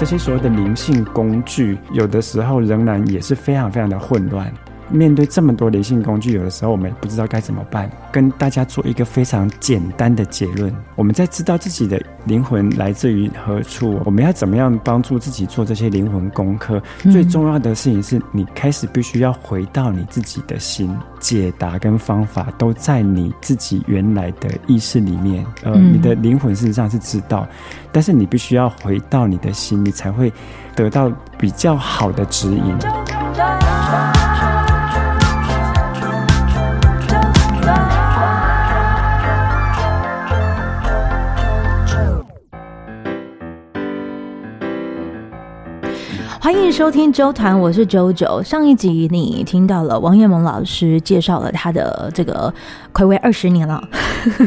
这些所谓的灵性工具，有的时候仍然也是非常非常的混乱。面对这么多灵性工具，有的时候我们也不知道该怎么办。跟大家做一个非常简单的结论：我们在知道自己的灵魂来自于何处，我们要怎么样帮助自己做这些灵魂功课？嗯、最重要的事情是你开始必须要回到你自己的心，解答跟方法都在你自己原来的意识里面。呃，嗯、你的灵魂事实上是知道，但是你必须要回到你的心，你才会得到比较好的指引。欢迎收听周团，我是周周。上一集你听到了王艳萌老师介绍了他的这个暌违二十年了，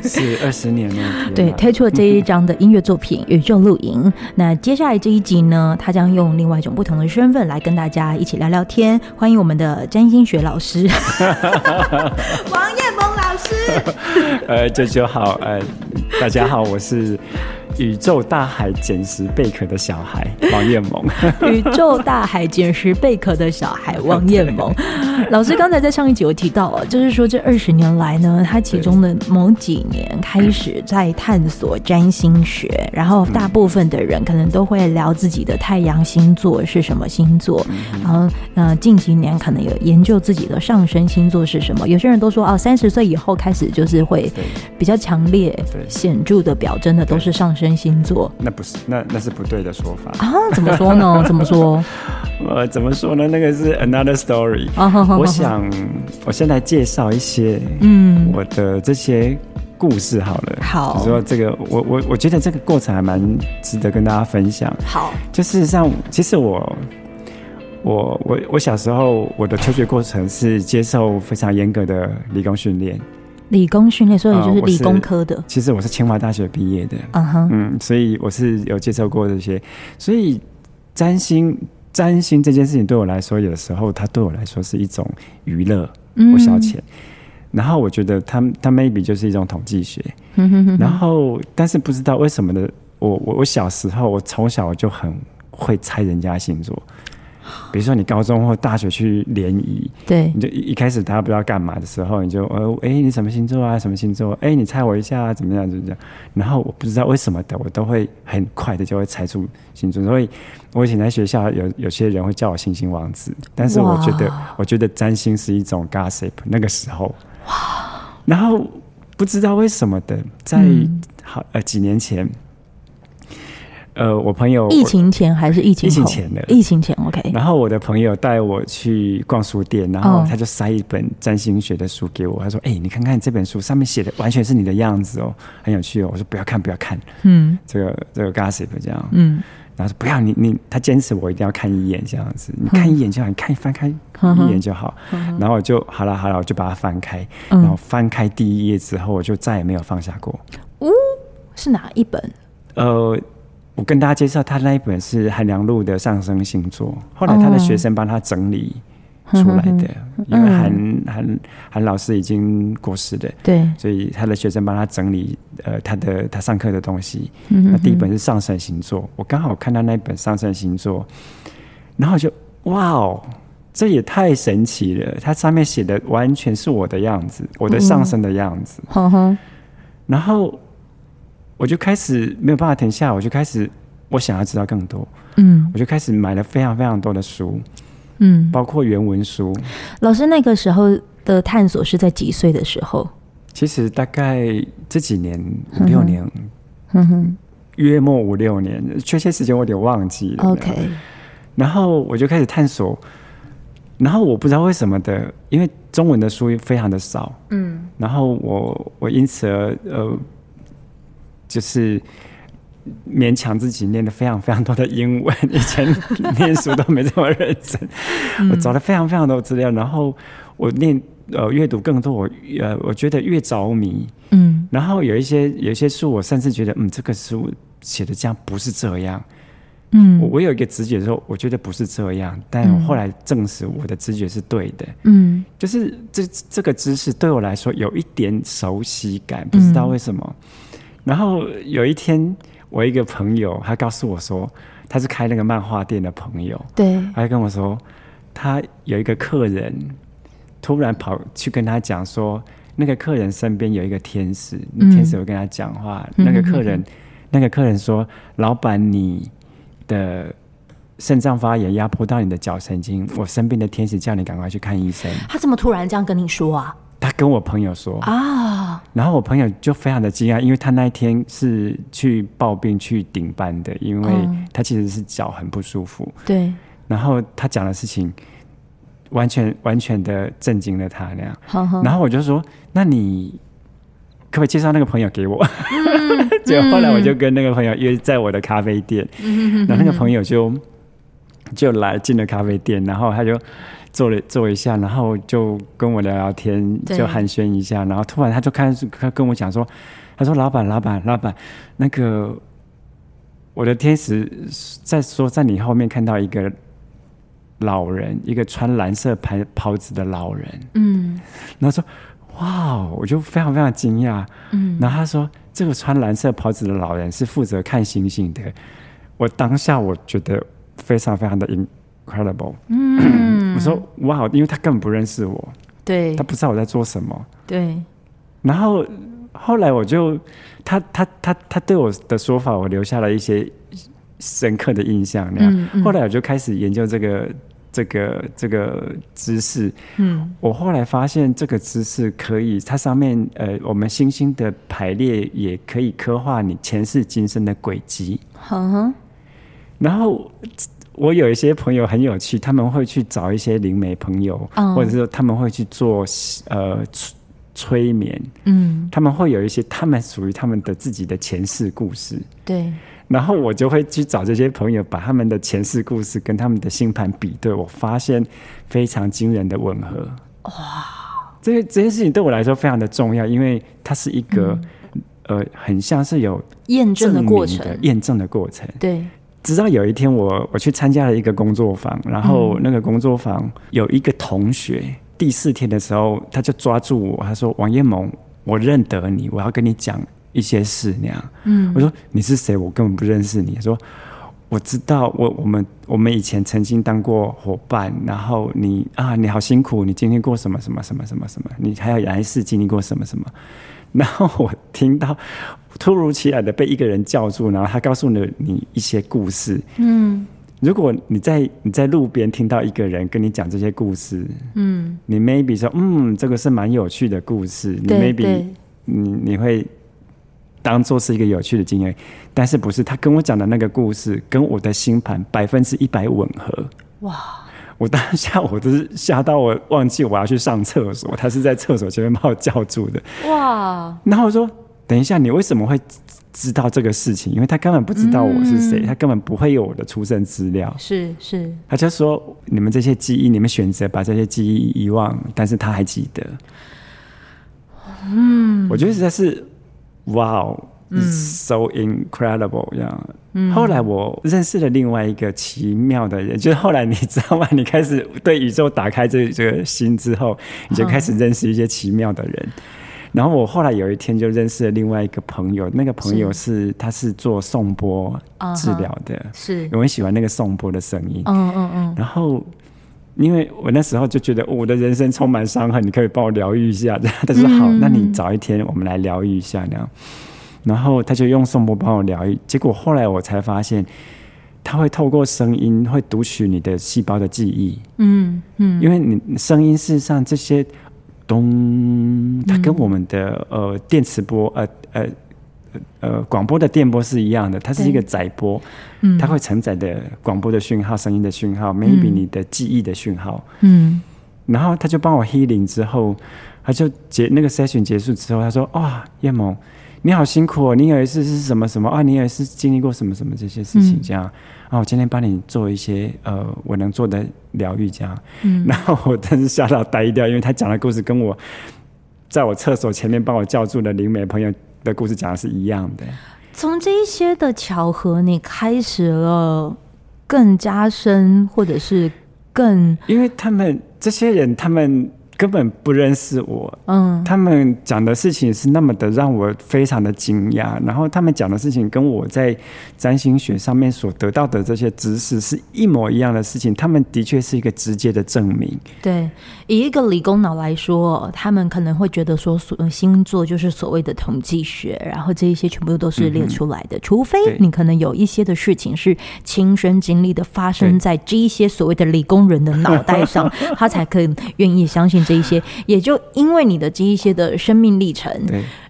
是二十年了。对，推出了这一张的音乐作品《宇宙露营》。那接下来这一集呢，他将用另外一种不同的身份来跟大家一起聊聊天。欢迎我们的占星学老师，王艳萌老师。呃，周周好，呃，大家好，我是。宇宙大海捡拾贝壳的小孩王艳萌，宇宙大海捡拾贝壳的小孩 王艳萌。老师刚才在上一集有提到啊，就是说这二十年来呢，他其中的某几年开始在探索占星学，然后大部分的人可能都会聊自己的太阳星座是什么星座，然后呃近几年可能有研究自己的上升星座是什么。有些人都说哦，三十岁以后开始就是会比较强烈、显著的表征的都是上升。真星座，那不是，那那是不对的说法啊？怎么说呢？怎么说？呃，怎么说呢？那个是 another story。我想，我先来介绍一些，嗯，我的这些故事好了。好，说这个，我我我觉得这个过程还蛮值得跟大家分享。好，就事实上，其实我我我我小时候我的求学过程是接受非常严格的理工训练。理工训练，所以就是理工科的。呃、其实我是清华大学毕业的，嗯哼、uh，huh. 嗯，所以我是有接受过这些。所以占星，占星这件事情对我来说，有的时候它对我来说是一种娱乐或消遣。嗯、然后我觉得它它 maybe 就是一种统计学。嗯、哼哼哼然后，但是不知道为什么的，我我我小时候，我从小我就很会猜人家星座。比如说你高中或大学去联谊，对，你就一一开始大家不知道干嘛的时候，你就呃，哎，你什么星座啊？什么星座？哎，你猜我一下啊？怎么样？怎么样？然后我不知道为什么的，我都会很快的就会猜出星座。所以我以前在学校有有些人会叫我星星王子，但是我觉得我觉得占星是一种 gossip。那个时候，哇，然后不知道为什么的，在、嗯、好呃几年前。呃，我朋友疫情前还是疫情后？疫情前的，疫情前 OK。然后我的朋友带我去逛书店，然后他就塞一本占星学的书给我，他说：“哎、欸，你看看这本书上面写的完全是你的样子哦，很有趣哦。”我说：“不要看，不要看。”嗯，这个这个 gossip 这样。嗯，然后说：“不要，你你他坚持我一定要看一眼这样子，你看一眼就好，你看一翻开一眼就好。嗯”然后我就好了好了，我就把它翻开，然后翻开第一页之后，我就再也没有放下过。哦，是哪一本？呃。我跟大家介绍，他那一本是韩良露的上升星座，后来他的学生帮他整理出来的，哦、因为韩韩韩老师已经过世了，对，所以他的学生帮他整理呃他的他上课的东西。嗯、哼那第一本是上升星座，我刚好看到那一本上升星座，然后就哇哦，这也太神奇了！它上面写的完全是我的样子，我的上升的样子。嗯、然后。我就开始没有办法停下，我就开始我想要知道更多，嗯，我就开始买了非常非常多的书，嗯，包括原文书。老师那个时候的探索是在几岁的时候？其实大概这几年五六年，嗯哼，约莫五六年，确切时间我有点忘记了。OK，然后我就开始探索，然后我不知道为什么的，因为中文的书非常的少，嗯，然后我我因此而呃。就是勉强自己念了非常非常多的英文，以前 念书都没这么认真。我找了非常非常多资料，然后我念呃阅读更多，我呃我觉得越着迷。嗯，然后有一些有一些书，我甚至觉得嗯这个书写的这样不是这样。嗯，我我有一个直觉说，我觉得不是这样，但我后来证实我的直觉是对的。嗯，就是这这个知识对我来说有一点熟悉感，不知道为什么。然后有一天，我一个朋友，他告诉我说，他是开那个漫画店的朋友，对，他就跟我说，他有一个客人突然跑去跟他讲说，那个客人身边有一个天使，嗯、天使会跟他讲话，嗯、那个客人，嗯、那个客人说，老板，你的肾脏发炎压迫到你的脚神经，我身边的天使叫你赶快去看医生。他怎么突然这样跟你说啊？他跟我朋友说啊，然后我朋友就非常的惊讶，因为他那一天是去抱病去顶班的，因为他其实是脚很不舒服。对，然后他讲的事情完全完全的震惊了他那样。然后我就说，那你可不可以介绍那个朋友给我？结果后来我就跟那个朋友约在我的咖啡店，然后那个朋友就就来进了咖啡店，然后他就。坐了坐一下，然后就跟我聊聊天，就寒暄一下，然后突然他就开始他跟我讲说，他说老板老板老板，那个我的天使在说在你后面看到一个老人，一个穿蓝色袍袍子的老人，嗯，然后说哇，我就非常非常惊讶，嗯，然后他说这个穿蓝色袍子的老人是负责看星星的，我当下我觉得非常非常的 incredible，嗯。我说哇，因为他根本不认识我，对，他不知道我在做什么，对。然后后来我就他他他他对我的说法，我留下了一些深刻的印象。那样，嗯嗯、后来我就开始研究这个这个这个知识。嗯，我后来发现这个知识可以，它上面呃，我们星星的排列也可以刻画你前世今生的轨迹。嗯哼，然后。我有一些朋友很有趣，他们会去找一些灵媒朋友，oh. 或者是说他们会去做呃催催眠，嗯，他们会有一些他们属于他们的自己的前世故事，对。然后我就会去找这些朋友，把他们的前世故事跟他们的星盘比对，我发现非常惊人的吻合。哇，这个这件事情对我来说非常的重要，因为它是一个、嗯、呃很像是有验证的过程，验证的过程，对。直到有一天我，我我去参加了一个工作坊，然后那个工作坊有一个同学，嗯、第四天的时候，他就抓住我，他说：“王彦萌，我认得你，我要跟你讲一些事。”那样，嗯，我说：“你是谁？我根本不认识你。”他说：“我知道，我我们我们以前曾经当过伙伴，然后你啊，你好辛苦，你经历过什么什么什么什么什么，你还有来世经历过什么什么。” 然后我听到突如其来的被一个人叫住，然后他告诉了你一些故事。嗯，如果你在你在路边听到一个人跟你讲这些故事，嗯，你 maybe 说，嗯，这个是蛮有趣的故事，你 maybe 你你会当做是一个有趣的经验，但是不是他跟我讲的那个故事跟我的星盘百分之一百吻合？哇！我当下我都是吓到我忘记我要去上厕所，他是在厕所前面把我叫住的。哇！然后我说：“等一下，你为什么会知道这个事情？因为他根本不知道我是谁，嗯、他根本不会有我的出生资料。”是是，他就说：“你们这些记忆，你们选择把这些记忆遗忘，但是他还记得。”嗯，我觉得实在是哇哦。So incredible，这样。嗯、后来我认识了另外一个奇妙的人，就是后来你知道吗？你开始对宇宙打开这这个心之后，你就开始认识一些奇妙的人。嗯、然后我后来有一天就认识了另外一个朋友，那个朋友是，是他是做颂钵治疗的，嗯、是我很喜欢那个颂钵的声音。嗯嗯嗯。然后因为我那时候就觉得我的人生充满伤痕，你可以帮我疗愈一下。他说好，嗯、那你找一天我们来疗愈一下那样。然后他就用颂钵帮我疗愈，结果后来我才发现，他会透过声音会读取你的细胞的记忆。嗯嗯，因为你声音事实上这些咚，它跟我们的呃电磁波呃呃呃广播的电波是一样的，它是一个载波，嗯，它会承载的广播的讯号、声音的讯号，maybe 你的记忆的讯号。嗯，然后他就帮我 healing 之后，他就结那个 session 结束之后，他说：“哇，彦盟。”你好辛苦哦！你有一次是什么什么啊？你有一次经历过什么什么这些事情？这样，然后我今天帮你做一些呃，我能做的疗愈，这样。嗯，然后我真是吓到呆掉，因为他讲的故事跟我在我厕所前面帮我叫住的灵媒朋友的故事讲的是一样的。从这一些的巧合，你开始了更加深，或者是更，因为他们这些人，他们。根本不认识我，嗯，他们讲的事情是那么的让我非常的惊讶，然后他们讲的事情跟我在占星学上面所得到的这些知识是一模一样的事情，他们的确是一个直接的证明。对，以一个理工脑来说，他们可能会觉得说，所星座就是所谓的统计学，然后这一些全部都是列出来的，嗯、除非你可能有一些的事情是亲身经历的，发生在这一些所谓的理工人的脑袋上，他才可以愿意相信这。这一些，也就因为你的这一些的生命历程，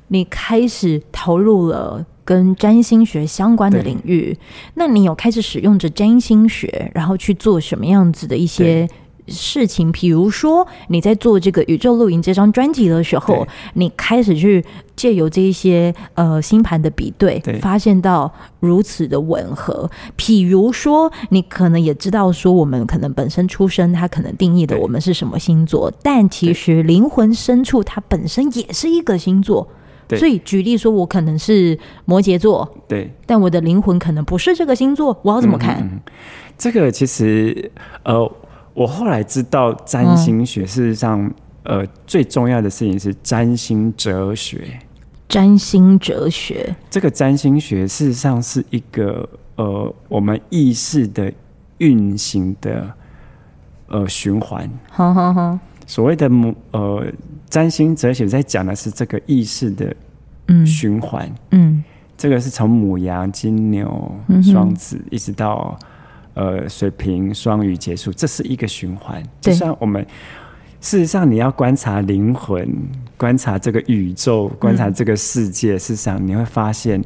你开始投入了跟占星学相关的领域。那你有开始使用着占星学，然后去做什么样子的一些？事情，比如说你在做这个宇宙露营这张专辑的时候，你开始去借由这一些呃星盘的比对，发现到如此的吻合。比如说，你可能也知道说，我们可能本身出生，它可能定义的我们是什么星座，但其实灵魂深处它本身也是一个星座。所以举例说，我可能是摩羯座，对，但我的灵魂可能不是这个星座，我要怎么看？嗯嗯、这个其实呃。我后来知道占星学，事实上，呃，最重要的事情是占星哲学。占星哲学，这个占星学事实上是一个呃，我们意识的运行的呃循环。好好好。所谓的呃，占星哲学在讲的是这个意识的嗯循环。嗯，这个是从母羊、金牛、双子一直到。呃，水瓶、双鱼结束，这是一个循环。就像我们，事实上，你要观察灵魂，观察这个宇宙，观察这个世界，嗯、事实上你会发现，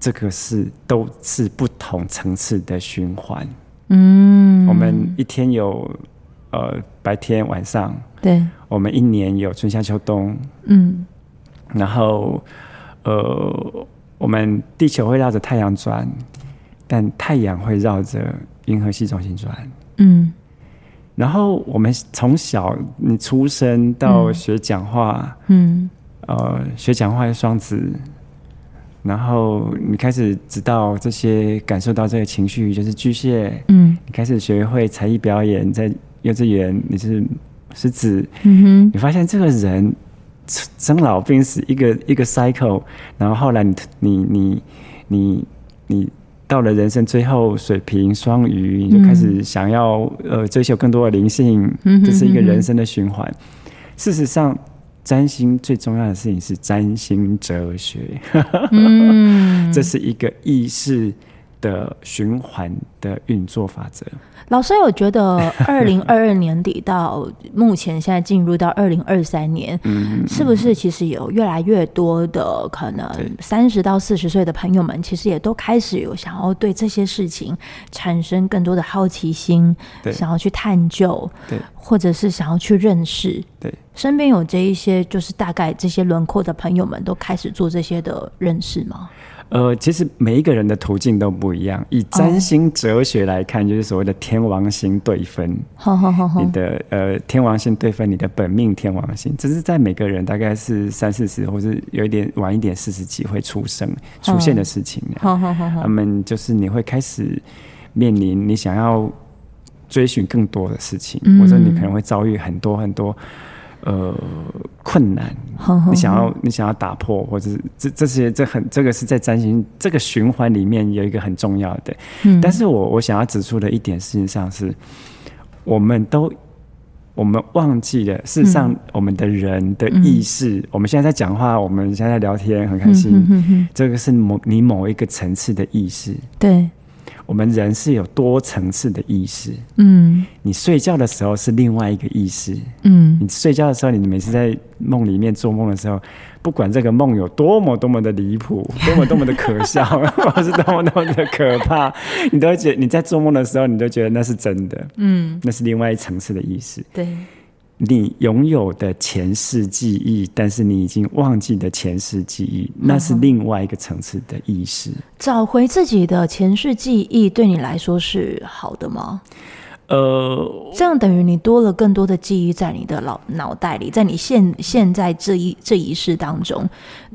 这个是都是不同层次的循环。嗯，我们一天有呃白天、晚上，对，我们一年有春夏秋冬。嗯，然后呃，我们地球会绕着太阳转。但太阳会绕着银河系中心转，嗯，然后我们从小你出生到学讲话，嗯，呃，学讲话的双子，然后你开始知道这些，感受到这个情绪就是巨蟹，嗯，你开始学会才艺表演，在幼稚园你是狮子，嗯哼，你发现这个人生老病死一个一个 cycle，然后后来你你你你你。你到了人生最后，水瓶、双鱼，你就开始想要呃追求更多的灵性，这是一个人生的循环。事实上，占星最重要的事情是占星哲学，这是一个意识的循环的运作法则。老师有觉得，二零二二年底到目前现在进入到二零二三年，是不是其实有越来越多的可能三十到四十岁的朋友们，其实也都开始有想要对这些事情产生更多的好奇心，想要去探究，或者是想要去认识。对，身边有这一些就是大概这些轮廓的朋友们，都开始做这些的认识吗？呃，其实每一个人的途径都不一样。以占星哲学来看，就是所谓的天王星对分。好好好，你的呃天王星对分，你的本命天王星，这是在每个人大概是三四十，或是有一点晚一点四十几会出生出现的事情。好好好，他们就是你会开始面临你想要追寻更多的事情，或者你可能会遭遇很多很多。呃，困难，你想要你想要打破，或者是这这些这很这个是在占星这个循环里面有一个很重要的。嗯，但是我我想要指出的一点，事实上是，我们都我们忘记了，事实上我们的人的意识，嗯，我们现在在讲话，我们现在在聊天，很开心，嗯哼哼，这个是某你某一个层次的意识，对。我们人是有多层次的意识，嗯，你睡觉的时候是另外一个意识，嗯，你睡觉的时候，你每次在梦里面做梦的时候，不管这个梦有多么多么的离谱，多么多么的可笑，或是多么多么的可怕，你都会觉得你在做梦的时候，你都觉得那是真的，嗯，那是另外一层次的意识，对。你拥有的前世记忆，但是你已经忘记的前世记忆，那是另外一个层次的意识。找回自己的前世记忆，对你来说是好的吗？呃，这样等于你多了更多的记忆在你的脑脑袋里，在你现现在这一这一世当中，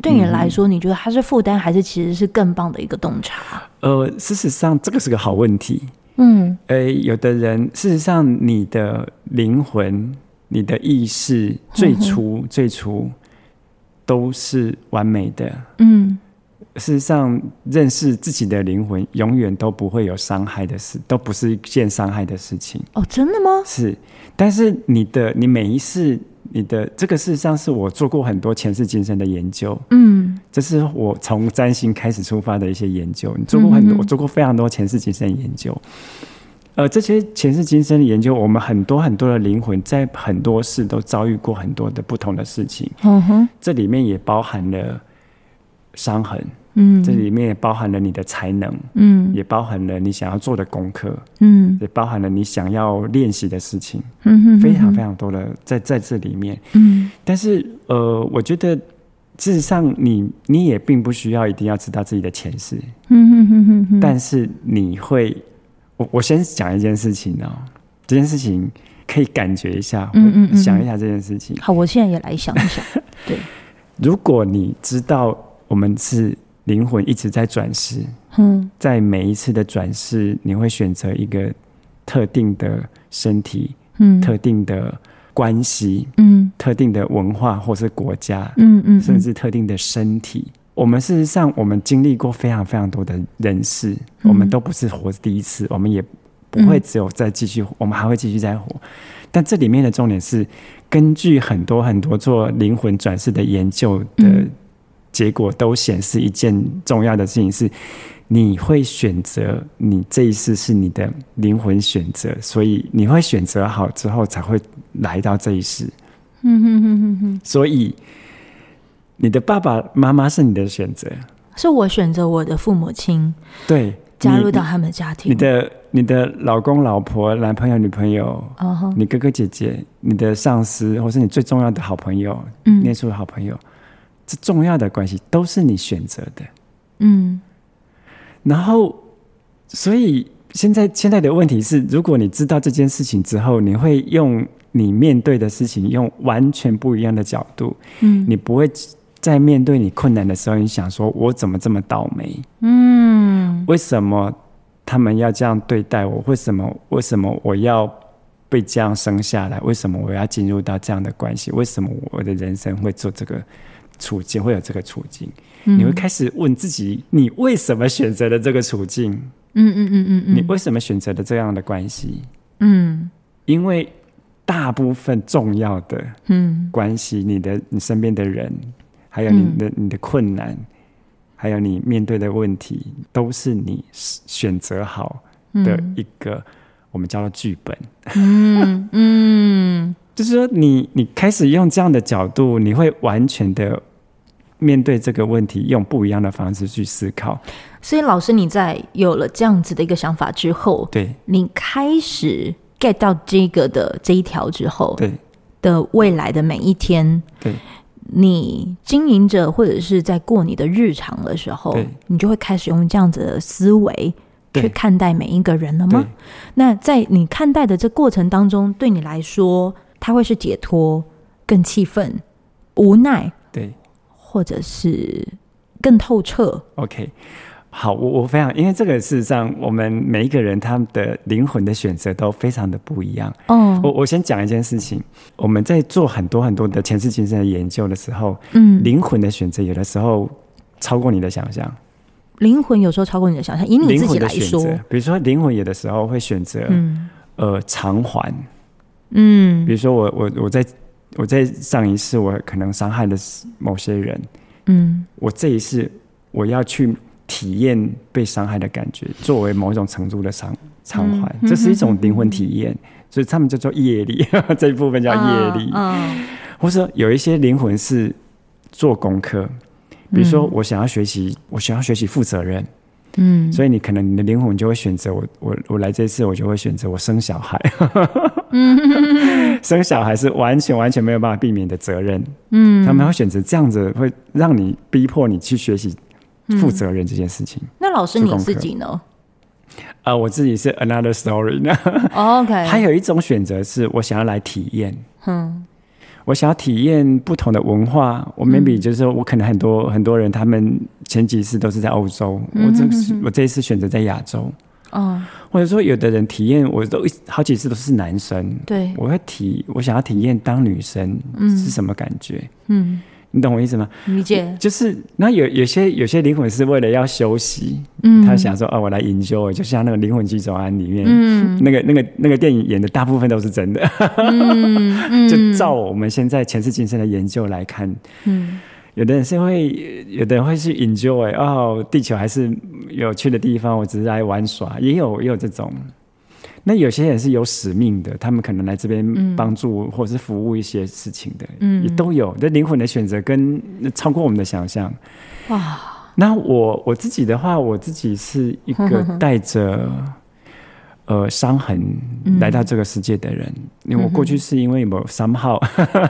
对你来说，你觉得它是负担，还是其实是更棒的一个洞察？呃，事实上，这个是个好问题。嗯，呃，有的人，事实上，你的灵魂。你的意识最初、嗯、最初都是完美的。嗯，事实上，认识自己的灵魂永远都不会有伤害的事，都不是一件伤害的事情。哦，真的吗？是，但是你的你每一次，你的这个事实上是我做过很多前世今生的研究。嗯，这是我从占星开始出发的一些研究。你做过很多，我做过非常多前世今生的研究。呃，这些前世今生的研究，我们很多很多的灵魂在很多世都遭遇过很多的不同的事情。嗯哼，这里面也包含了伤痕，嗯，这里面也包含了你的才能，嗯，也包含了你想要做的功课，嗯，也包含了你想要练习的事情，嗯哼，非常非常多的在在这里面，嗯，但是呃，我觉得事实上你你也并不需要一定要知道自己的前世，嗯哼哼哼哼，但是你会。我我先讲一件事情哦，这件事情可以感觉一下，嗯嗯，嗯想一下这件事情。好，我现在也来想一想。对，如果你知道我们是灵魂一直在转世，嗯，在每一次的转世，你会选择一个特定的身体，嗯，特定的关系，嗯，特定的文化或是国家，嗯嗯，嗯甚至特定的身体。我们事实上，我们经历过非常非常多的人事，嗯、我们都不是活第一次，我们也不会只有再继续，嗯、我们还会继续再活。但这里面的重点是，根据很多很多做灵魂转世的研究的结果，都显示一件重要的事情是：你会选择，你这一世是你的灵魂选择，所以你会选择好之后才会来到这一世。嗯哼哼哼哼，所以。你的爸爸妈妈是你的选择，是我选择我的父母亲，对，加入到他们的家庭。你的你的老公、老婆、男朋友、女朋友，uh huh. 你哥哥姐姐、你的上司，或是你最重要的好朋友，嗯，念书的好朋友，这重要的关系都是你选择的，嗯。然后，所以现在现在的问题是，如果你知道这件事情之后，你会用你面对的事情用完全不一样的角度，嗯，你不会。在面对你困难的时候，你想说：“我怎么这么倒霉？嗯，为什么他们要这样对待我？为什么？为什么我要被这样生下来？为什么我要进入到这样的关系？为什么我的人生会做这个处境？会有这个处境？嗯，你会开始问自己：你为什么选择了这个处境？嗯嗯嗯嗯，你为什么选择了这样的关系？嗯，因为大部分重要的嗯关系，你的你身边的人。还有你的你的困难，嗯、还有你面对的问题，都是你选择好的一个、嗯、我们叫做剧本。嗯嗯，就是说你你开始用这样的角度，你会完全的面对这个问题，用不一样的方式去思考。所以，老师你在有了这样子的一个想法之后，对，你开始 get 到这个的这一条之后，对的未来的每一天，对。你经营者，或者是在过你的日常的时候，你就会开始用这样子的思维去看待每一个人了吗？那在你看待的这过程当中，对你来说，他会是解脱、更气愤、无奈，对，或者是更透彻？OK。好，我我非常，因为这个事实上，我们每一个人他们的灵魂的选择都非常的不一样。嗯，我我先讲一件事情，我们在做很多很多的前世今生的研究的时候，嗯，灵魂的选择有的时候超过你的想象。灵魂有时候超过你的想象，以你自己来说，比如说灵魂有的时候会选择，嗯，呃，偿还，嗯，比如说我我我在我在上一世我可能伤害了某些人，嗯，我这一世我要去。体验被伤害的感觉，作为某一种程度的偿偿还，嗯、这是一种灵魂体验，嗯、所以他们叫做业力，这一部分叫业力。或者说有一些灵魂是做功课，比如说我想要学习，我想要学习负责任，嗯，所以你可能你的灵魂就会选择我，我我来这次，我就会选择我生小孩，嗯、生小孩是完全完全没有办法避免的责任，嗯，他们会选择这样子，会让你逼迫你去学习。负责任这件事情。那老师你自己呢？啊，我自己是 another story 呢。OK。还有一种选择是我想要来体验。嗯。我想要体验不同的文化。我 maybe 就是说我可能很多很多人他们前几次都是在欧洲，我这次我这一次选择在亚洲。嗯，或者说有的人体验，我都好几次都是男生，对，我会体，我想要体验当女生是什么感觉，嗯。你懂我意思吗？理解，就是那有有些有些灵魂是为了要休息，嗯，他想说哦，我来 enjoy，就像那个灵魂急转弯里面，嗯，那个那个那个电影演的大部分都是真的，嗯，就照我们现在前世今生的研究来看，嗯，有的人是会，有的人会去 enjoy，哦，地球还是有趣的地方，我只是来玩耍，也有也有这种。那有些人是有使命的，他们可能来这边帮助或者是服务一些事情的，嗯，也都有。这灵魂的选择跟超过我们的想象。哇！那我我自己的话，我自己是一个带着 呃伤痕来到这个世界的人，嗯、因为我过去是因为有 somehow、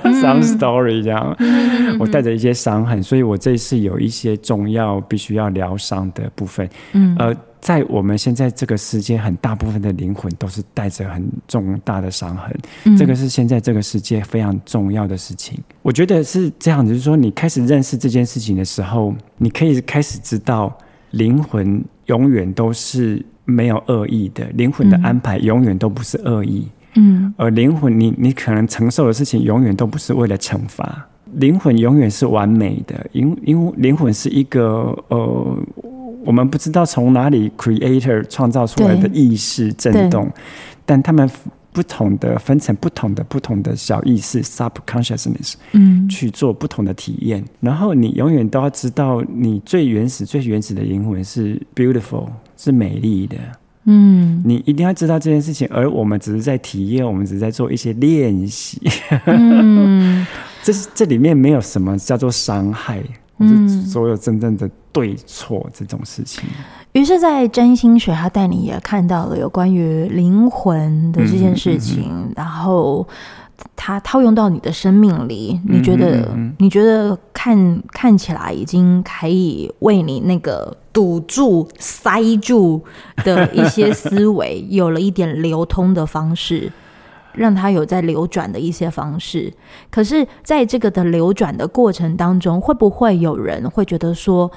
嗯、some story 这样，嗯、我带着一些伤痕，所以我这一次有一些重要必须要疗伤的部分，嗯，呃。在我们现在这个世界，很大部分的灵魂都是带着很重大的伤痕，嗯，这个是现在这个世界非常重要的事情。我觉得是这样子，就是说你开始认识这件事情的时候，你可以开始知道，灵魂永远都是没有恶意的，灵魂的安排永远都不是恶意，嗯，而灵魂你你可能承受的事情，永远都不是为了惩罚，灵魂永远是完美的，因因为灵魂是一个呃。我们不知道从哪里 creator 创造出来的意识震动，但他们不同的分成不同的不同的小意识 subconsciousness，嗯，去做不同的体验。然后你永远都要知道，你最原始、最原始的灵魂是 beautiful，是美丽的。嗯，你一定要知道这件事情。而我们只是在体验，我们只是在做一些练习。嗯，这这里面没有什么叫做伤害。嗯，所有真正的对错这种事情。于是，在占星学，他带你也看到了有关于灵魂的这件事情，嗯嗯嗯、然后他套用到你的生命里，你觉得？你觉得看看起来已经可以为你那个堵住、塞住的一些思维，有了一点流通的方式。让它有在流转的一些方式，可是在这个的流转的过程当中，会不会有人会觉得说，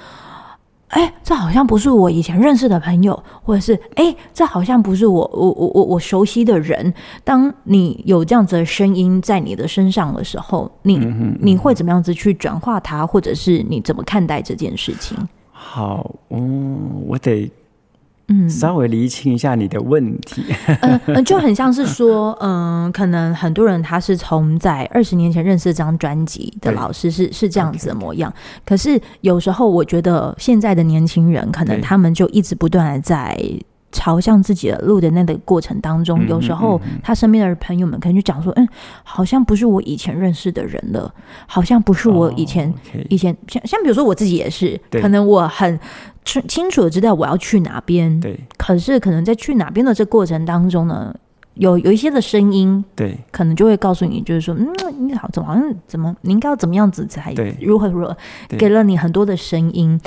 哎，这好像不是我以前认识的朋友，或者是哎，这好像不是我我我我我熟悉的人。当你有这样子的声音在你的身上的时候，你你会怎么样子去转化它，或者是你怎么看待这件事情？好，嗯，我得。嗯，稍微厘清一下你的问题。嗯嗯，就很像是说，嗯，可能很多人他是从在二十年前认识这张专辑的老师是是这样子的模样。可是有时候我觉得现在的年轻人，可能他们就一直不断的在朝向自己的路的那个过程当中，有时候他身边的朋友们可能就讲说，嗯，好像不是我以前认识的人了，好像不是我以前以前像像比如说我自己也是，可能我很。清楚的知道我要去哪边，对。可是可能在去哪边的这过程当中呢，有有一些的声音，对，可能就会告诉你，就是说，嗯，你好，怎么好像怎么，你应该要怎么样子才如何如何，给了你很多的声音。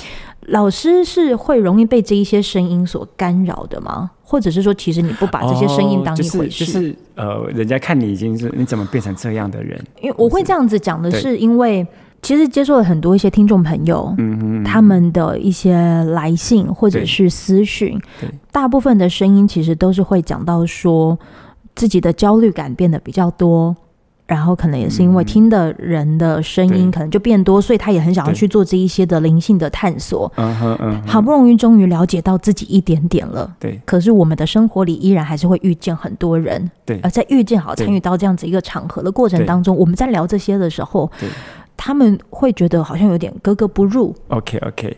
老师是会容易被这一些声音所干扰的吗？或者是说，其实你不把这些声音当一回事？哦，就是，就是呃，人家看你已经是你怎么变成这样的人？因为我会这样子讲的是，因为。其实接受了很多一些听众朋友，嗯嗯，他们的一些来信或者是私讯，大部分的声音其实都是会讲到说自己的焦虑感变得比较多，然后可能也是因为听的人的声音可能就变多，所以他也很想要去做这一些的灵性的探索。嗯哼嗯，好不容易终于了解到自己一点点了，对。可是我们的生活里依然还是会遇见很多人，对。而在遇见好参与到这样子一个场合的过程当中，我们在聊这些的时候，对。他们会觉得好像有点格格不入。OK OK，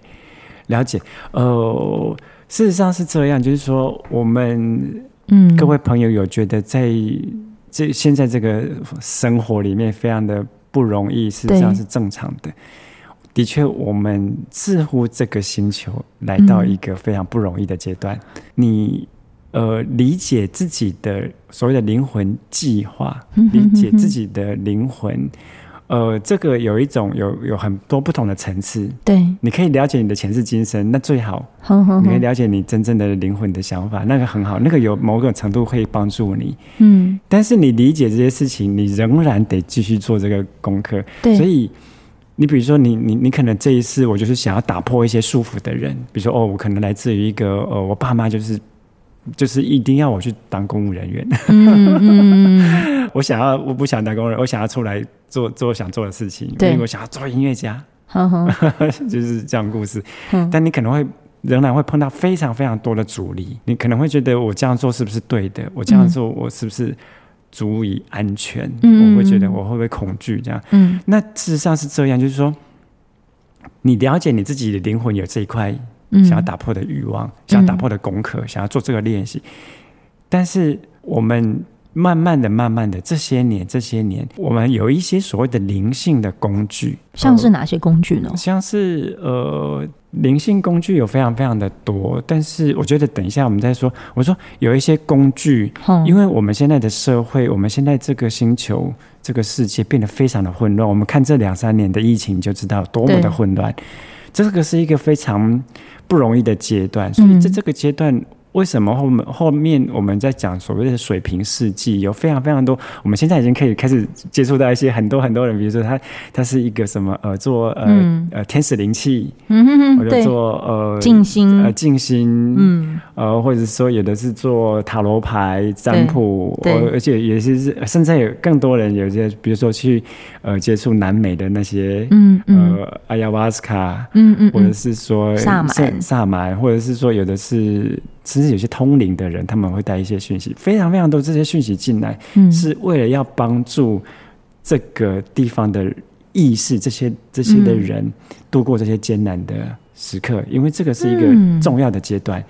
了解。呃，事实上是这样，就是说，我们嗯，各位朋友有觉得在这现在这个生活里面非常的不容易，事实上是正常的。的确，我们似乎这个星球来到一个非常不容易的阶段。嗯、你呃，理解自己的所谓的灵魂计划，理解自己的灵魂。呃，这个有一种有有很多不同的层次，对，你可以了解你的前世今生，那最好，哼哼哼，你可以了解你真正的灵魂的想法，那个很好，那个有某种程度可以帮助你，嗯，但是你理解这些事情，你仍然得继续做这个功课，对，所以你比如说你你你可能这一次我就是想要打破一些束缚的人，比如说哦，我可能来自于一个呃，我爸妈就是就是一定要我去当公务人员。我想要，我不想当公务人员，我想要出来做做想做的事情。对，因为我想要做音乐家。就是这样故事。但你可能会仍然会碰到非常非常多的阻力。你可能会觉得我这样做是不是对的？我这样做我是不是足以安全？嗯、我会觉得我会不会恐惧？这样。嗯。那事实上是这样，就是说，你了解你自己的灵魂有这一块想要打破的欲望，想要打破的功课，想要做这个练习。但是我们。慢慢的，慢慢的，这些年，这些年，我们有一些所谓的灵性的工具，像是哪些工具呢？呃、像是呃，灵性工具有非常非常的多，但是我觉得等一下我们再说。我说有一些工具，嗯、因为我们现在的社会，我们现在这个星球，这个世界变得非常的混乱。我们看这两三年的疫情，就知道多么的混乱。这个是一个非常不容易的阶段，所以在这个阶段。嗯为什么后面后面我们在讲所谓的水平世纪，有非常非常多，我们现在已经可以开始接触到一些很多很多人，比如说他他是一个什么呃做呃、嗯、呃天使灵气，嗯哼哼，或者做呃静心。呃静心，嗯呃或者说有的是做塔罗牌占卜，对，而且也是是现在有更多人有些比如说去呃接触南美的那些嗯，嗯。呃阿亚瓦斯卡，嗯嗯，或者是说萨满。萨满，或者是说有的是。甚至有些通灵的人，他们会带一些讯息，非常非常多这些讯息进来，嗯，是为了要帮助这个地方的意识，这些这些的人度过这些艰难的时刻，因为这个是一个重要的阶段。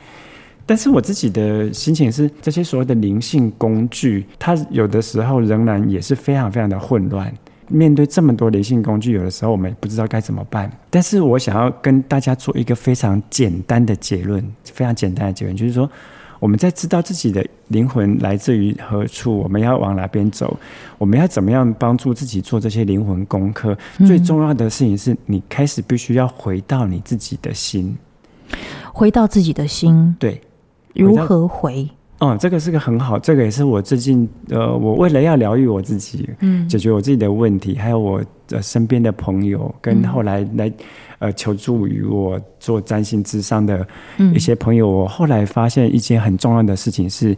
但是我自己的心情是，这些所谓的灵性工具，它有的时候仍然也是非常非常的混乱。面对这么多灵性工具，有的时候我们也不知道该怎么办。但是我想要跟大家做一个非常简单的结论，非常简单的结论，就是说我们在知道自己的灵魂来自于何处，我们要往哪边走，我们要怎么样帮助自己做这些灵魂功课。嗯。最重要的事情是你开始必须要回到你自己的心，回到自己的心。对，如何回？哦，这个是个很好，这个也是我最近呃，我为了要疗愈我自己，嗯，解决我自己的问题，还有我呃身边的朋友，跟后来来呃求助于我做占星之商的一些朋友，我后来发现一件很重要的事情是，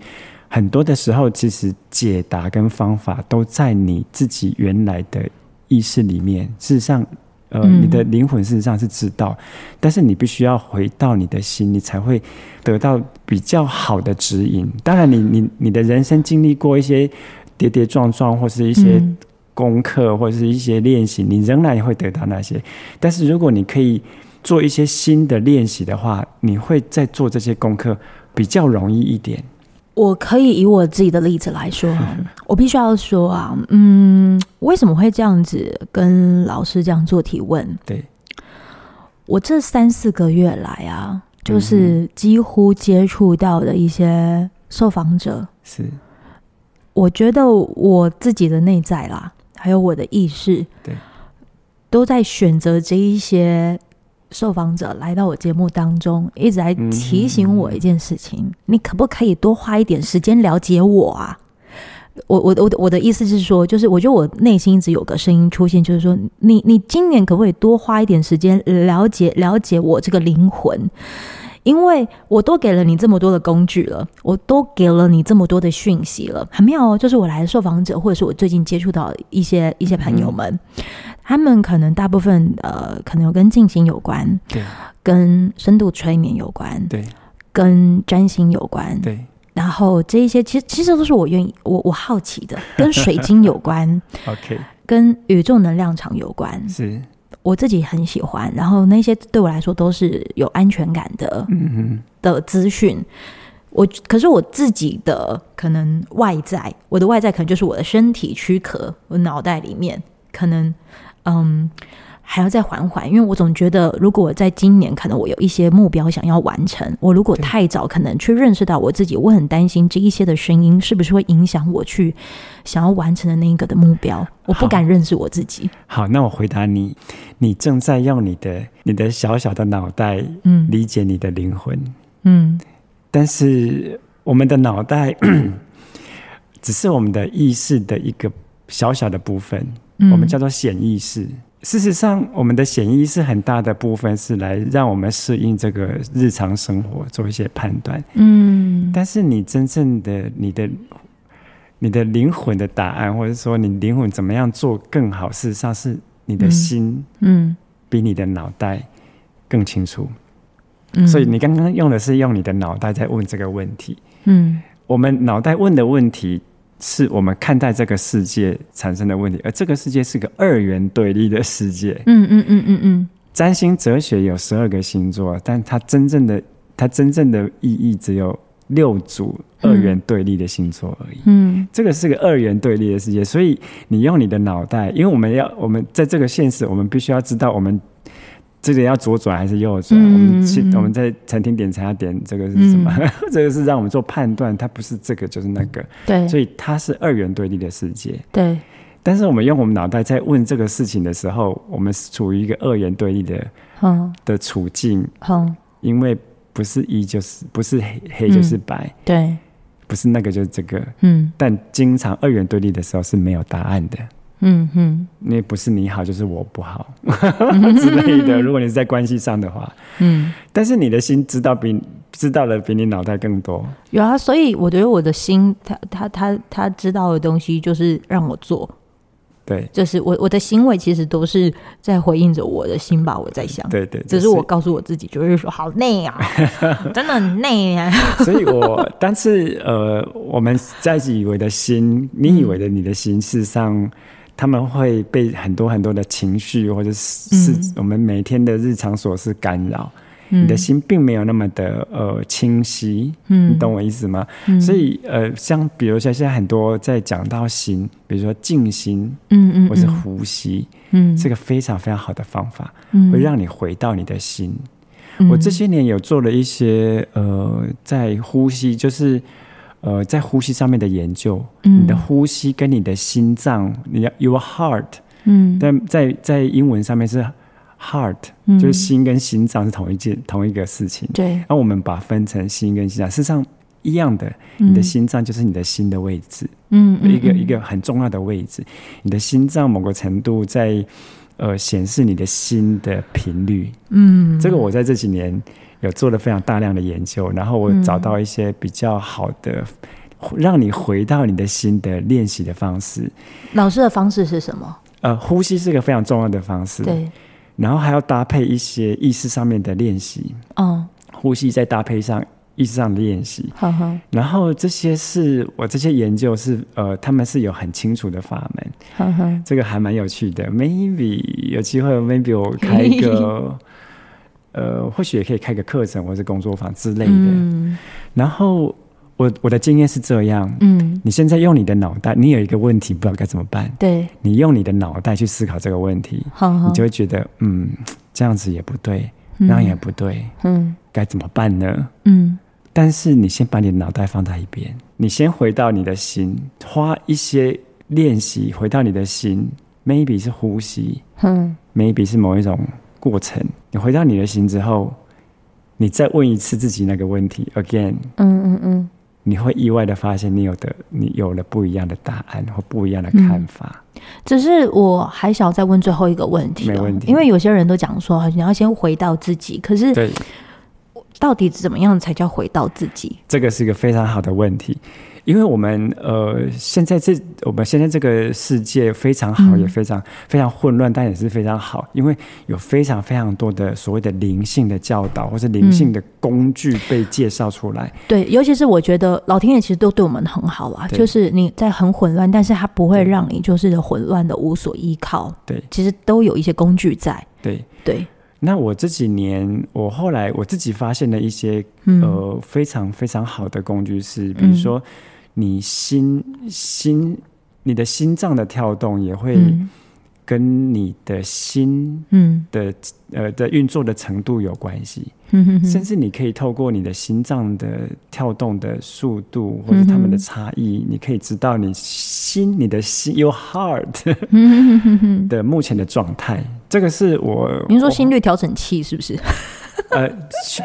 很多的时候其实解答跟方法都在你自己原来的意识里面，事实上。呃，你的灵魂事实上是知道，嗯，但是你必须要回到你的心，你才会得到比较好的指引。当然你，你你你的人生经历过一些跌跌撞撞，或是一些功课，或者是一些练习，你仍然也会得到那些。但是，如果你可以做一些新的练习的话，你会在做这些功课比较容易一点。我可以以我自己的例子来说，我必须要说啊，嗯，为什么会这样子跟老师这样做提问？对，我这三四个月来啊，就是几乎接触到的一些受访者，是，我觉得我自己的内在啦，还有我的意识，对，都在选择这一些。受访者来到我节目当中，一直来提醒我一件事情：嗯、你可不可以多花一点时间了解我啊？我我我我的意思是说，就是我觉得我内心一直有个声音出现，就是说，你你今年可不可以多花一点时间了解了解我这个灵魂？因为我都给了你这么多的工具了，我都给了你这么多的讯息了，很妙哦。就是我来的受访者，或者是我最近接触到一些一些朋友们，嗯、他们可能大部分呃，可能有跟静心有关，对，跟深度催眠有关，对，跟占星有关，对。然后这一些其实其实都是我愿意我我好奇的，跟水晶有关，OK，跟宇宙能量场有关，是。我自己很喜欢，然后那些对我来说都是有安全感的，嗯嗯的资讯。我可是我自己的可能外在，我的外在可能就是我的身体躯壳，我脑袋里面可能嗯。还要再缓缓，因为我总觉得，如果我在今年可能我有一些目标想要完成，我如果太早可能去认识到我自己，我很担心这一些的声音是不是会影响我去想要完成的那一个的目标，我不敢认识我自己。好，好，那我回答你，你正在用你的你的小小的脑袋，嗯，理解你的灵魂，嗯，但是我们的脑袋 只是我们的意识的一个小小的部分，嗯，我们叫做显意识。事实上，我们的显意识很大的部分是来让我们适应这个日常生活，做一些判断。嗯，但是你真正的你的你的灵魂的答案，或者说你灵魂怎么样做更好，事实上是你的心，嗯，比你的脑袋更清楚。嗯，所以你刚刚用的是用你的脑袋在问这个问题。嗯，我们脑袋问的问题。是我们看待这个世界产生的问题，而这个世界是个二元对立的世界。嗯嗯嗯嗯嗯。占星哲学有十二个星座，但它真正的它真正的意义只有六组二元对立的星座而已。嗯，这个是个二元对立的世界，所以你用你的脑袋，因为我们要我们在这个现实，我们必须要知道我们。这个要左转还是右转？嗯、我们去我们在餐厅点餐要点这个是什么？嗯、这个是让我们做判断，它不是这个就是那个。对，所以它是二元对立的世界。对，但是我们用我们脑袋在问这个事情的时候，我们是处于一个二元对立的、嗯、的处境。嗯、因为不是一就是不是黑黑就是白。嗯、对，不是那个就是这个。嗯，但经常二元对立的时候是没有答案的。嗯哼，那不是你好就是我不好 之类的。如果你是在关系上的话，嗯，但是你的心知道比知道的比你脑袋更多。有啊，所以我觉得我的心，他他他他知道的东西就是让我做。对，就是我我的行为其实都是在回应着我的心吧，我在想。对对，只是我告诉我自己，就是说好累啊，真的很累啊。所以我但是呃，我们在以为的心，你以为的你的心，事实上。他们会被很多很多的情绪，或者是我们每天的日常琐事干扰。嗯、你的心并没有那么的呃清晰，嗯、你懂我意思吗？嗯、所以呃，像比如说现在很多在讲到心，比如说静心，嗯嗯，或是呼吸，嗯，是个非常非常好的方法，嗯、会让你回到你的心。嗯、我这些年有做了一些呃，在呼吸，就是。呃，在呼吸上面的研究，嗯、你的呼吸跟你的心脏，你要 your heart，嗯，但在在英文上面是 heart，、嗯、就是心跟心脏是同一件同一个事情。对，那我们把分成心跟心脏，事实上一样的，你的心脏就是你的心的位置，嗯，一个一个很重要的位置。你的心脏某个程度在呃显示你的心的频率，嗯，这个我在这几年。有做了非常大量的研究，然后我找到一些比较好的，让你回到你的心的练习的方式。老师的方式是什么？呃，呼吸是一个非常重要的方式。对，然后还要搭配一些意识上面的练习。嗯，呼吸再搭配上意识上的练习。然后这些是我这些研究是呃，他们是有很清楚的法门。这个还蛮有趣的。Maybe 有机会，Maybe 我开一个。呃，或许也可以开个课程或者工作坊之类的。嗯、然后我我的经验是这样，嗯，你现在用你的脑袋，你有一个问题不知道该怎么办，对，你用你的脑袋去思考这个问题，好好你就会觉得，嗯，这样子也不对，那样也不对，嗯，该怎么办呢？嗯，但是你先把你的脑袋放在一边，你先回到你的心，花一些练习回到你的心，maybe 是呼吸，嗯，maybe 是某一种。过程，你回到你的心之后，你再问一次自己那个问题，again，嗯嗯嗯，你会意外的发现，你有的，你有了不一样的答案或不一样的看法。嗯、只是我还想再问最后一个问题，没问题，因为有些人都讲说，你要先回到自己，可是，对，到底怎么样才叫回到自己？这个是一个非常好的问题。因为我们呃，现在这我们现在这个世界非常好，嗯、也非常非常混乱，但也是非常好，因为有非常非常多的所谓的灵性的教导，或是灵性的工具被介绍出来。嗯、对，尤其是我觉得老天爷其实都对我们很好啊，就是你在很混乱，但是他不会让你就是混乱的无所依靠。对，其实都有一些工具在。对对。对那我这几年，我后来我自己发现了一些、嗯、呃非常非常好的工具是，比如说。嗯你心心，你的心脏的跳动也会跟你的心的、嗯、呃的运作的程度有关系，甚至你可以透过你的心脏的跳动的速度或者他们的差异，嗯、你可以知道你心你的心 your heart 的目前的状态。这个是我，您说心率调整器是不是？呃，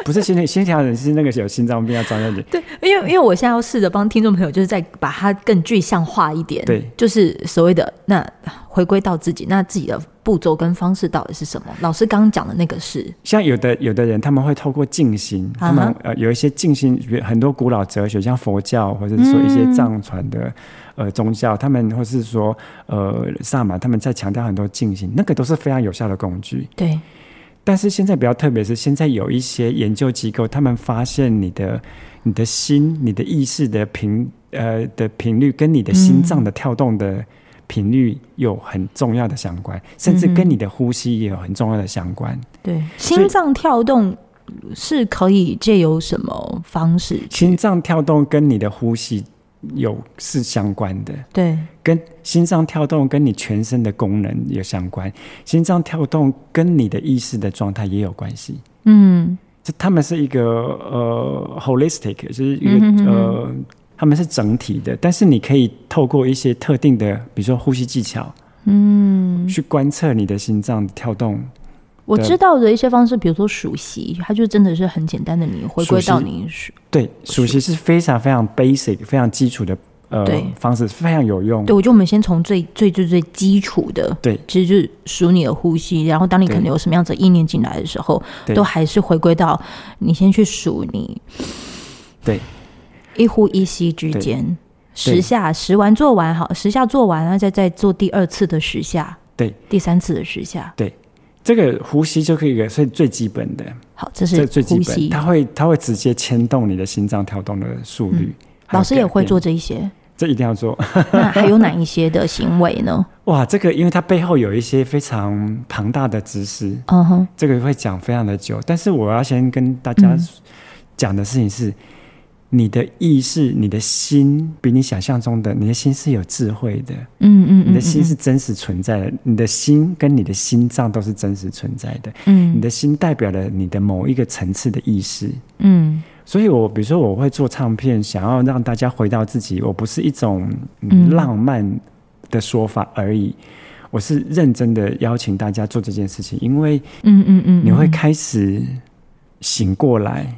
不是心率心跳人，是那个有心脏病要装在里。对，因为因为我现在要试着帮听众朋友，就是再把它更具象化一点。对，就是所谓的那回归到自己，那自己的步骤跟方式到底是什么？老师刚刚讲的那个是，像有的有的人他们会透过静心，他们呃有一些静心，很多古老哲学，像佛教或者是说一些藏传的。嗯呃，宗教他们或是说，呃，萨满他们在强调很多静心，那个都是非常有效的工具。对。但是现在比较特别是，现在有一些研究机构，他们发现你的、你的心、你的意识的频呃的频率，跟你的心脏的跳动的频率有很重要的相关，嗯、甚至跟你的呼吸也有很重要的相关。对，心脏跳动是可以借由什么方式？心脏跳动跟你的呼吸。有是相关的，对，跟心脏跳动跟你全身的功能有相关，心脏跳动跟你的意识的状态也有关系。嗯，这他们是一个呃 holistic，就是一个呃，他们是整体的，但是你可以透过一些特定的，比如说呼吸技巧，嗯，去观测你的心脏跳动。我知道的一些方式，比如说数息，它就真的是很简单的，你回归到你数。对，数息是非常非常 basic、非常基础的呃方式，非常有用。对，我觉得我们先从最最最最基础的，对，其实就是数你的呼吸，然后当你可能有什么样子意念进来的时候，都还是回归到你先去数你，对，一呼一吸之间十下，十完做完好，十下做完，然后再再做第二次的十下，对，第三次的十下，对。这个呼吸就可以，是最基本的。好，这是最基本，它会它会直接牵动你的心脏跳动的速率。嗯、老师也会做这一些，这一定要做。那还有哪一些的行为呢？哇，这个因为它背后有一些非常庞大的知识，嗯哼，这个会讲非常的久。但是我要先跟大家讲的事情是。嗯你的意识，你的心比你想象中的，你的心是有智慧的。嗯嗯，嗯，你的心是真实存在的，你的心跟你的心脏都是真实存在的。嗯，你的心代表了你的某一个层次的意识。嗯，所以我比如说我会做唱片，想要让大家回到自己，我不是一种浪漫的说法而已，我是认真的邀请大家做这件事情，因为嗯嗯嗯，你会开始醒过来，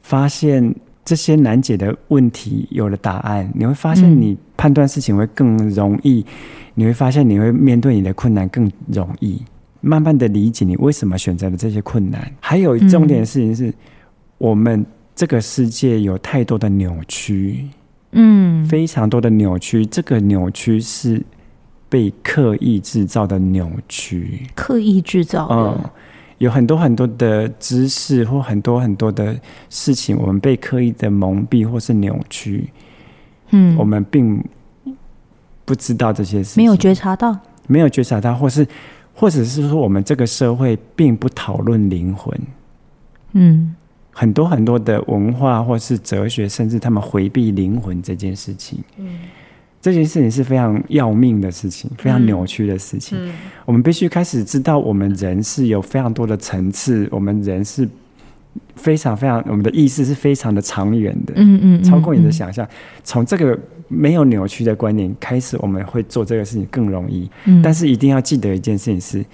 发现。这些难解的问题有了答案，你会发现你判断事情会更容易，嗯，你会发现你会面对你的困难更容易，慢慢的理解你为什么选择了这些困难。还有重点的事情是，嗯，我们这个世界有太多的扭曲，嗯，非常多的扭曲，这个扭曲是被刻意制造的扭曲，刻意制造的。嗯有很多很多的知识或很多很多的事情，我们被刻意的蒙蔽或是扭曲，嗯，我们并不知道这些事情，没有觉察到，没有觉察到，或是或者是说，我们这个社会并不讨论灵魂，嗯，很多很多的文化或是哲学，甚至他们回避灵魂这件事情，嗯。这件事情是非常要命的事情，非常扭曲的事情。嗯嗯、我们必须开始知道，我们人是有非常多的层次，我们人是非常非常，我们的意识是非常的长远的，嗯嗯，嗯，超过你的想象。从这个没有扭曲的观念开始，我们会做这个事情更容易。嗯、但是一定要记得一件事情是，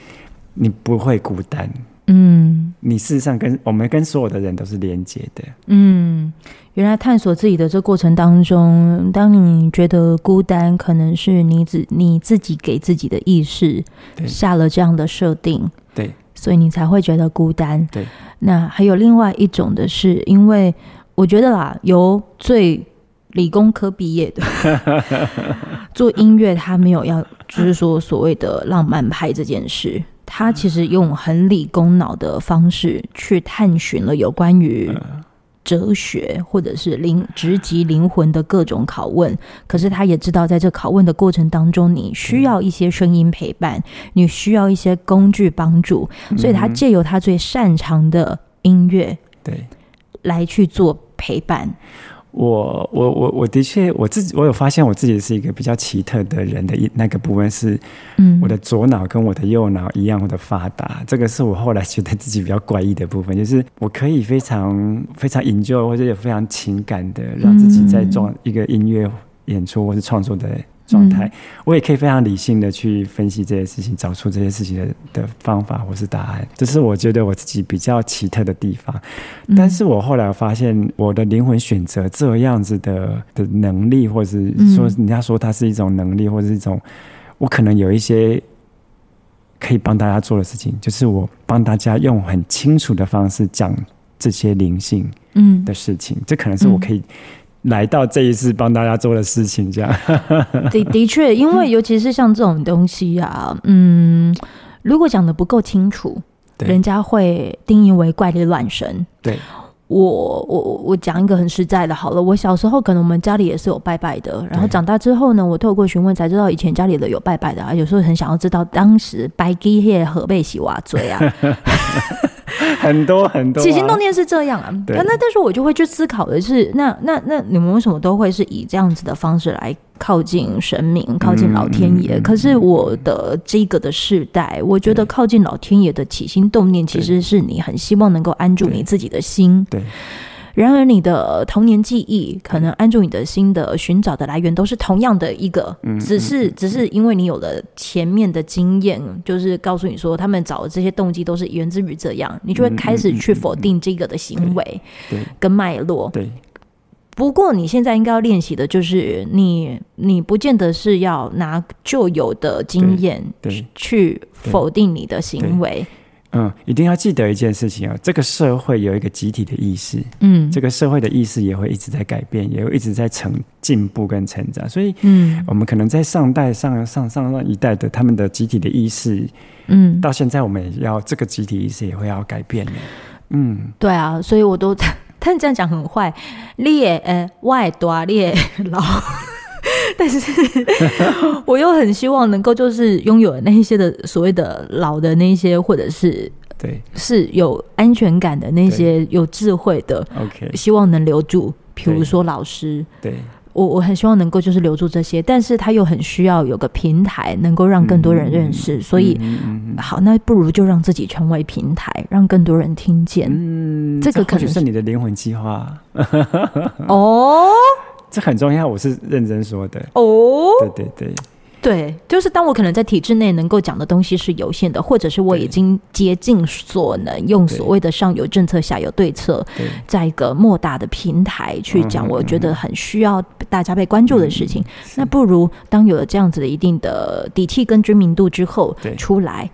你不会孤单。嗯，你事实上跟我们跟所有的人都是连接的。嗯。原来探索自己的这过程当中，当你觉得孤单，可能是你自你自己给自己的意识下了这样的设定，对，所以你才会觉得孤单。对，那还有另外一种的是，因为我觉得啦，由最理工科毕业的 做音乐，他没有要就是说所谓的浪漫派这件事，他其实用很理工脑的方式去探寻了有关于。哲学或者是灵直击灵魂的各种拷问，可是他也知道，在这拷问的过程当中，你需要一些声音陪伴，你需要一些工具帮助，所以他借由他最擅长的音乐，对，来去做陪伴。我我我我的确我自己我有发现我自己是一个比较奇特的人的一那个部分是，嗯，我的左脑跟我的右脑一样的发达，这个是我后来觉得自己比较怪异的部分，就是我可以非常非常 enjoy 或者也非常情感的让自己在做一个音乐演出或是创作的状态，嗯、我也可以非常理性的去分析这些事情，找出这些事情的的方法或是答案。这是我觉得我自己比较奇特的地方。嗯、但是我后来发现，我的灵魂选择这样子的的能力，或者是说人家说它是一种能力，或者是一种，我可能有一些可以帮大家做的事情，就是我帮大家用很清楚的方式讲这些灵性嗯的事情，嗯、这可能是我可以。来到这一次帮大家做的事情，这样 的的确，因为尤其是像这种东西啊，嗯，如果讲的不够清楚，人家会定义为怪力乱神。对，我我我讲一个很实在的，好了，我小时候可能我们家里也是有拜拜的，然后长大之后呢，我透过询问才知道以前家里的有拜拜的啊，有时候很想要知道当时拜鸡叶河被洗瓦嘴啊。很 多很多、啊，起心动念是这样啊。对那但是我就会去思考的是，那那那你们为什么都会是以这样子的方式来靠近神明、靠近老天爷？嗯、可是我的这个的世代，我觉得靠近老天爷的起心动念，其实是你很希望能够安住你自己的心。对。对然而，你的童年记忆可能安住你的心的寻找的来源都是同样的一个，只是只是因为你有了前面的经验，就是告诉你说他们找的这些动机都是源自于这样，你就会开始去否定这个的行为，跟脉络。对。不过你现在应该要练习的就是你，你不见得是要拿旧有的经验去否定你的行为。嗯，一定要记得一件事情啊，这个社会有一个集体的意识，嗯，这个社会的意识也会一直在改变，也会一直在成进步跟成长，所以，嗯，我们可能在上代上上上上一代的他们的集体的意识，嗯，到现在我们也要这个集体意识也会要改变的，嗯，对啊，所以我都，但这样讲很坏，列呃外多列老。但是，我又很希望能够就是拥有那一些的所谓的老的那些，或者是对是有安全感的那些有智慧的，OK，希望能留住。比如说老师，对我我很希望能够就是留住这些，但是他又很需要有个平台，能够让更多人认识。所以，好，那不如就让自己成为平台，让更多人听见。嗯，这个可能是你的灵魂计划哦。这很重要，我是认真说的哦。对对对，对，就是当我可能在体制内能够讲的东西是有限的，或者是我已经竭尽所能，用所谓的上有政策下有对策，在一个莫大的平台去讲，我觉得很需要大家被关注的事情。那不如当有了这样子的一定的底气跟知名度之后，出来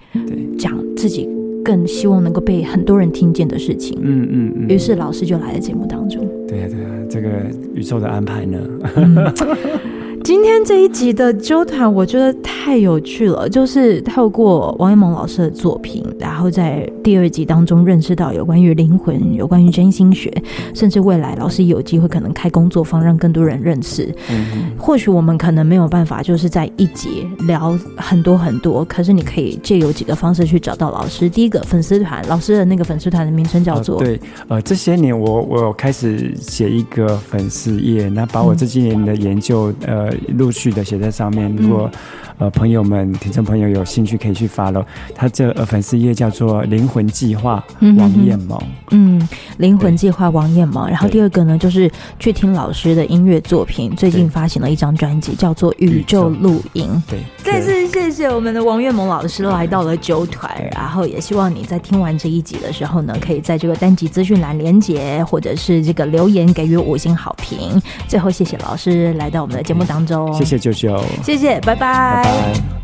讲自己更希望能够被很多人听见的事情。嗯嗯嗯。于是老师就来了节目当中。对呀对呀。这个宇宙的安排呢？今天这一集的啾团，我觉得太有趣了。就是透过王一萌老师的作品，然后在第二集当中认识到有关于灵魂、有关于真心学，甚至未来老师有机会可能开工作坊，让更多人认识。嗯。或许我们可能没有办法，就是在一集聊很多很多，可是你可以借由几个方式去找到老师。第一个粉丝团，老师的那个粉丝团的名称叫做……对，呃，这些年我我有开始写一个粉丝页，那把我这几年的研究，呃。陆续的写在上面，如果呃朋友们、听众朋友有兴趣，可以去 follow 他这呃粉丝页叫做“灵魂计划”王艳萌。嗯，灵魂计划王艳萌。然后第二个呢，就是去听老师的音乐作品，最近发行了一张专辑，叫做《宇宙录音》。对，再次谢谢我们的王艳萌老师来到了九团，然后也希望你在听完这一集的时候呢，可以在这个单集资讯栏连接，或者是这个留言给予五星好评。最后，谢谢老师来到我们的节目当中。谢谢舅舅，谢谢，拜拜。拜拜。